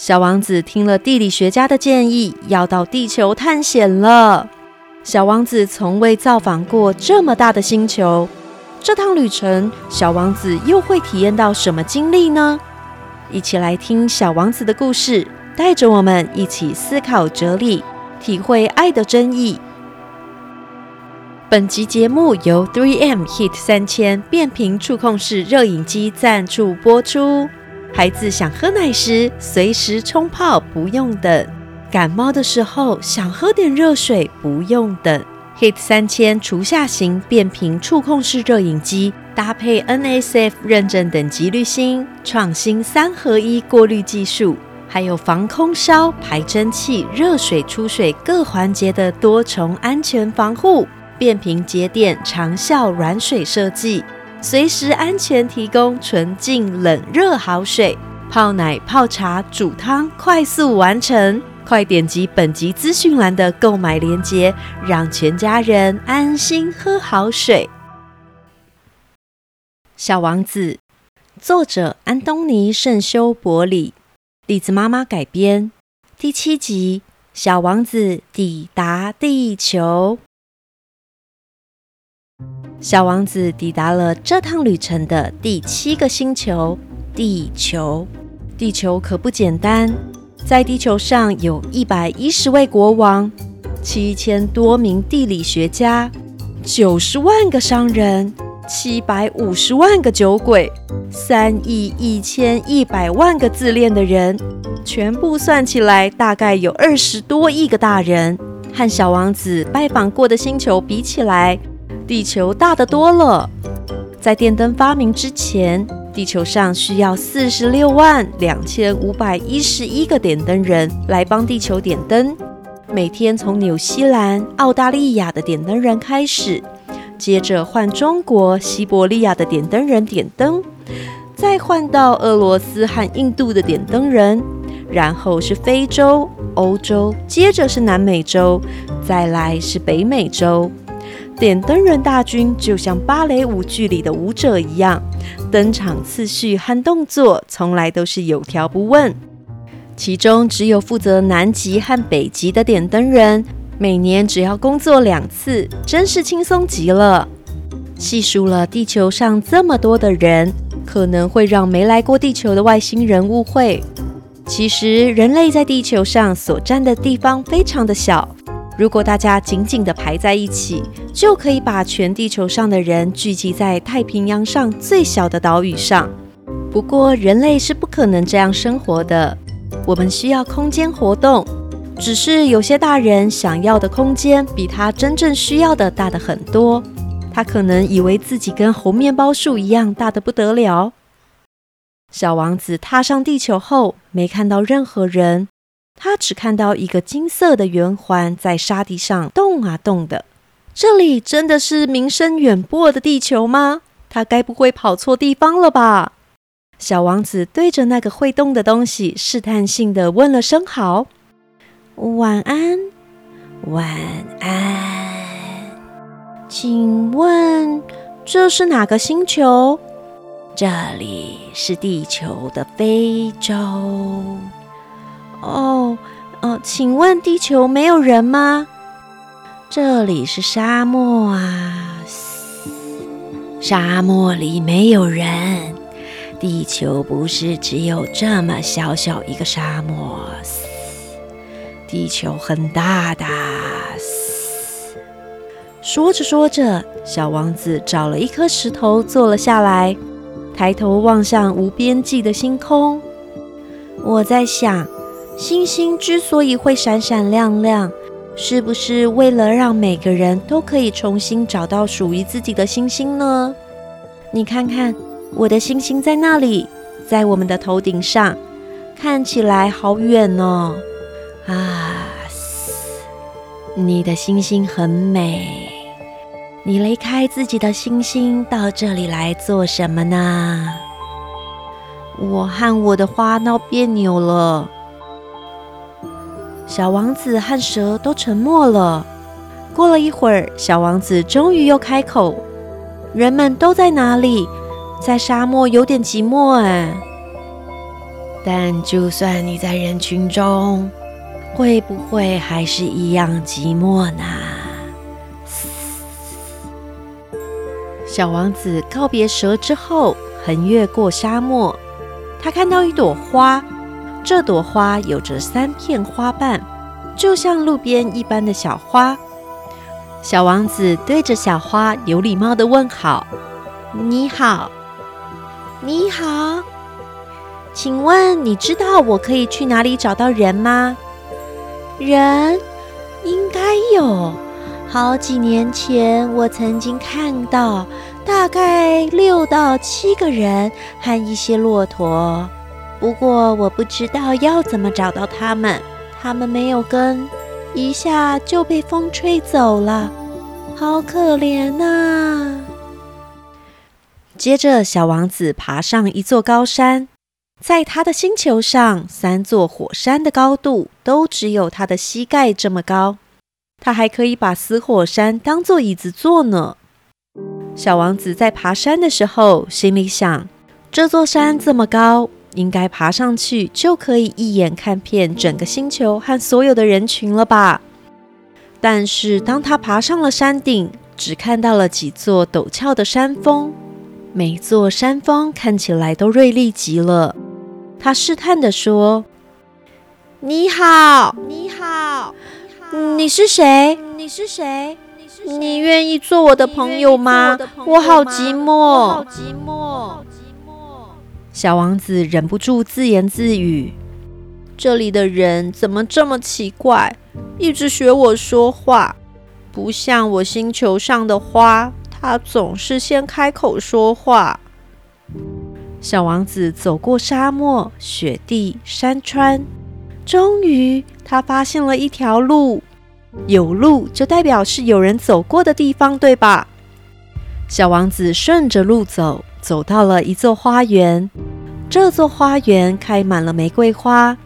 小王子听了地理学家的建议，要到地球探险了。小王子从未造访过这么大的星球，这趟旅程，小王子又会体验到什么经历呢？一起来听小王子的故事，带着我们一起思考哲理，体会爱的真意。本集节目由 Three M Heat 三千变频触控式热饮机赞助播出。孩子想喝奶时，随时冲泡，不用等；感冒的时候，想喝点热水，不用等。Hit 三千除下型变频触控式热饮机，搭配 NSF 认证等级滤芯，创新三合一过滤技术，还有防空烧、排蒸汽、热水出水各环节的多重安全防护，变频节点长效软水设计。随时安全提供纯净冷热好水，泡奶、泡茶、煮汤，快速完成。快点击本集资讯栏的购买链接，让全家人安心喝好水。小王子，作者安东尼·圣修伯里，栗子妈妈改编。第七集：小王子抵达地球。小王子抵达了这趟旅程的第七个星球——地球。地球可不简单，在地球上有一百一十位国王、七千多名地理学家、九十万个商人、七百五十万个酒鬼、三亿一千一百万个自恋的人，全部算起来，大概有二十多亿个大人。和小王子拜访过的星球比起来，地球大得多了。在电灯发明之前，地球上需要四十六万两千五百一十一个点灯人来帮地球点灯。每天从纽西兰、澳大利亚的点灯人开始，接着换中国、西伯利亚的点灯人点灯，再换到俄罗斯和印度的点灯人，然后是非洲、欧洲，接着是南美洲，再来是北美洲。点灯人大军就像芭蕾舞剧里的舞者一样，登场次序和动作从来都是有条不紊。其中只有负责南极和北极的点灯人，每年只要工作两次，真是轻松极了。细数了地球上这么多的人，可能会让没来过地球的外星人误会，其实人类在地球上所占的地方非常的小。如果大家紧紧地排在一起，就可以把全地球上的人聚集在太平洋上最小的岛屿上。不过，人类是不可能这样生活的。我们需要空间活动，只是有些大人想要的空间比他真正需要的大的很多。他可能以为自己跟红面包树一样大的不得了。小王子踏上地球后，没看到任何人。他只看到一个金色的圆环在沙地上动啊动的。这里真的是名声远播的地球吗？他该不会跑错地方了吧？小王子对着那个会动的东西试探性的问了声好。晚安，晚安。请问这是哪个星球？这里是地球的非洲。哦，哦，请问地球没有人吗？这里是沙漠啊，沙漠里没有人。地球不是只有这么小小一个沙漠，地球很大的。说着说着，小王子找了一颗石头坐了下来，抬头望向无边际的星空。我在想。星星之所以会闪闪亮亮，是不是为了让每个人都可以重新找到属于自己的星星呢？你看看，我的星星在那里，在我们的头顶上，看起来好远哦。啊，你的星星很美。你离开自己的星星到这里来做什么呢？我和我的花闹别扭了。小王子和蛇都沉默了。过了一会儿，小王子终于又开口：“人们都在哪里？在沙漠有点寂寞哎。”但就算你在人群中，会不会还是一样寂寞呢？小王子告别蛇之后，横越过沙漠。他看到一朵花，这朵花有着三片花瓣，就像路边一般的小花。小王子对着小花有礼貌的问好：“你好，你好，请问你知道我可以去哪里找到人吗？”人应该有。好几年前，我曾经看到大概六到七个人和一些骆驼，不过我不知道要怎么找到他们。他们没有根，一下就被风吹走了，好可怜呐！接着，小王子爬上一座高山，在他的星球上，三座火山的高度都只有他的膝盖这么高。他还可以把死火山当做椅子坐呢。小王子在爬山的时候，心里想：这座山这么高，应该爬上去就可以一眼看遍整个星球和所有的人群了吧？但是当他爬上了山顶，只看到了几座陡峭的山峰，每座山峰看起来都锐利极了。他试探地说：“你好，你好。”你是谁？你是谁？你愿意做我的朋友吗？我好寂寞，好寂寞，小王子忍不住自言自语：“这里的人怎么这么奇怪？一直学我说话，不像我星球上的花，它总是先开口说话。”小王子走过沙漠、雪地、山川，终于。他发现了一条路，有路就代表是有人走过的地方，对吧？小王子顺着路走，走到了一座花园。这座花园开满了玫瑰花。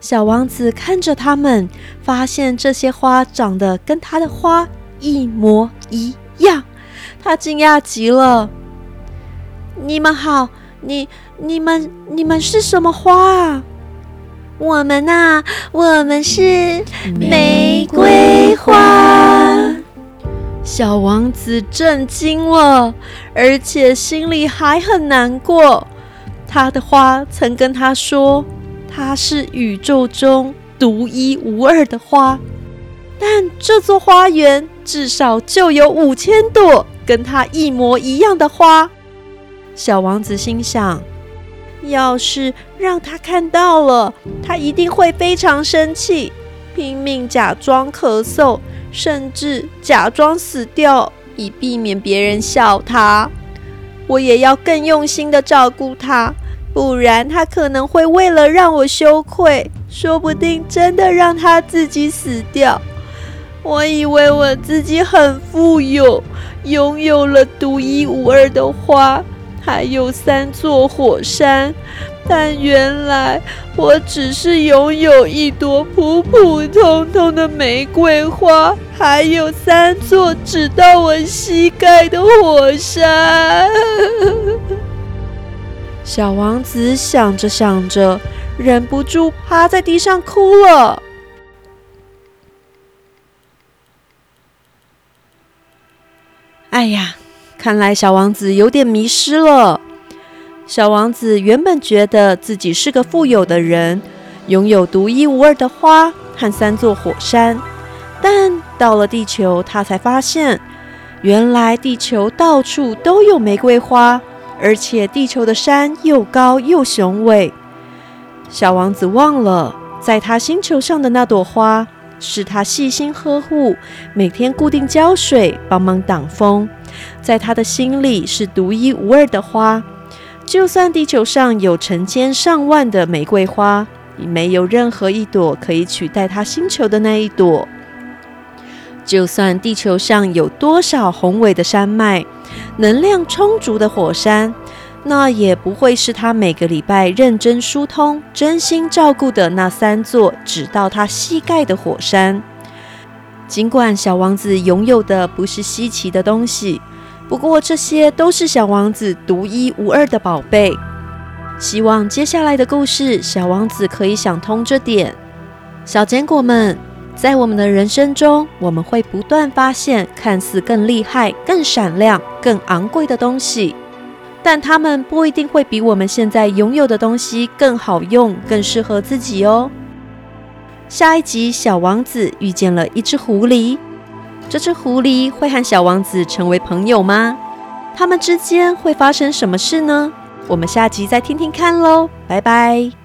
小王子看着它们，发现这些花长得跟他的花一模一样，他惊讶极了。你们好，你、你们、你们是什么花啊？我们呐，我们是玫瑰花。小王子震惊了，而且心里还很难过。他的花曾跟他说，他是宇宙中独一无二的花，但这座花园至少就有五千朵跟他一模一样的花。小王子心想。要是让他看到了，他一定会非常生气，拼命假装咳嗽，甚至假装死掉，以避免别人笑他。我也要更用心的照顾他，不然他可能会为了让我羞愧，说不定真的让他自己死掉。我以为我自己很富有，拥有了独一无二的花。还有三座火山，但原来我只是拥有一朵普普通通的玫瑰花，还有三座只到我膝盖的火山。小王子想着想着，忍不住趴在地上哭了。哎呀！看来小王子有点迷失了。小王子原本觉得自己是个富有的人，拥有独一无二的花和三座火山，但到了地球，他才发现，原来地球到处都有玫瑰花，而且地球的山又高又雄伟。小王子忘了，在他星球上的那朵花，是他细心呵护，每天固定浇水，帮忙挡风。在他的心里是独一无二的花，就算地球上有成千上万的玫瑰花，也没有任何一朵可以取代他星球的那一朵。就算地球上有多少宏伟的山脉、能量充足的火山，那也不会是他每个礼拜认真疏通、真心照顾的那三座只到他膝盖的火山。尽管小王子拥有的不是稀奇的东西，不过这些都是小王子独一无二的宝贝。希望接下来的故事，小王子可以想通这点。小坚果们，在我们的人生中，我们会不断发现看似更厉害、更闪亮、更昂贵的东西，但它们不一定会比我们现在拥有的东西更好用、更适合自己哦。下一集，小王子遇见了一只狐狸，这只狐狸会和小王子成为朋友吗？他们之间会发生什么事呢？我们下集再听听看喽，拜拜。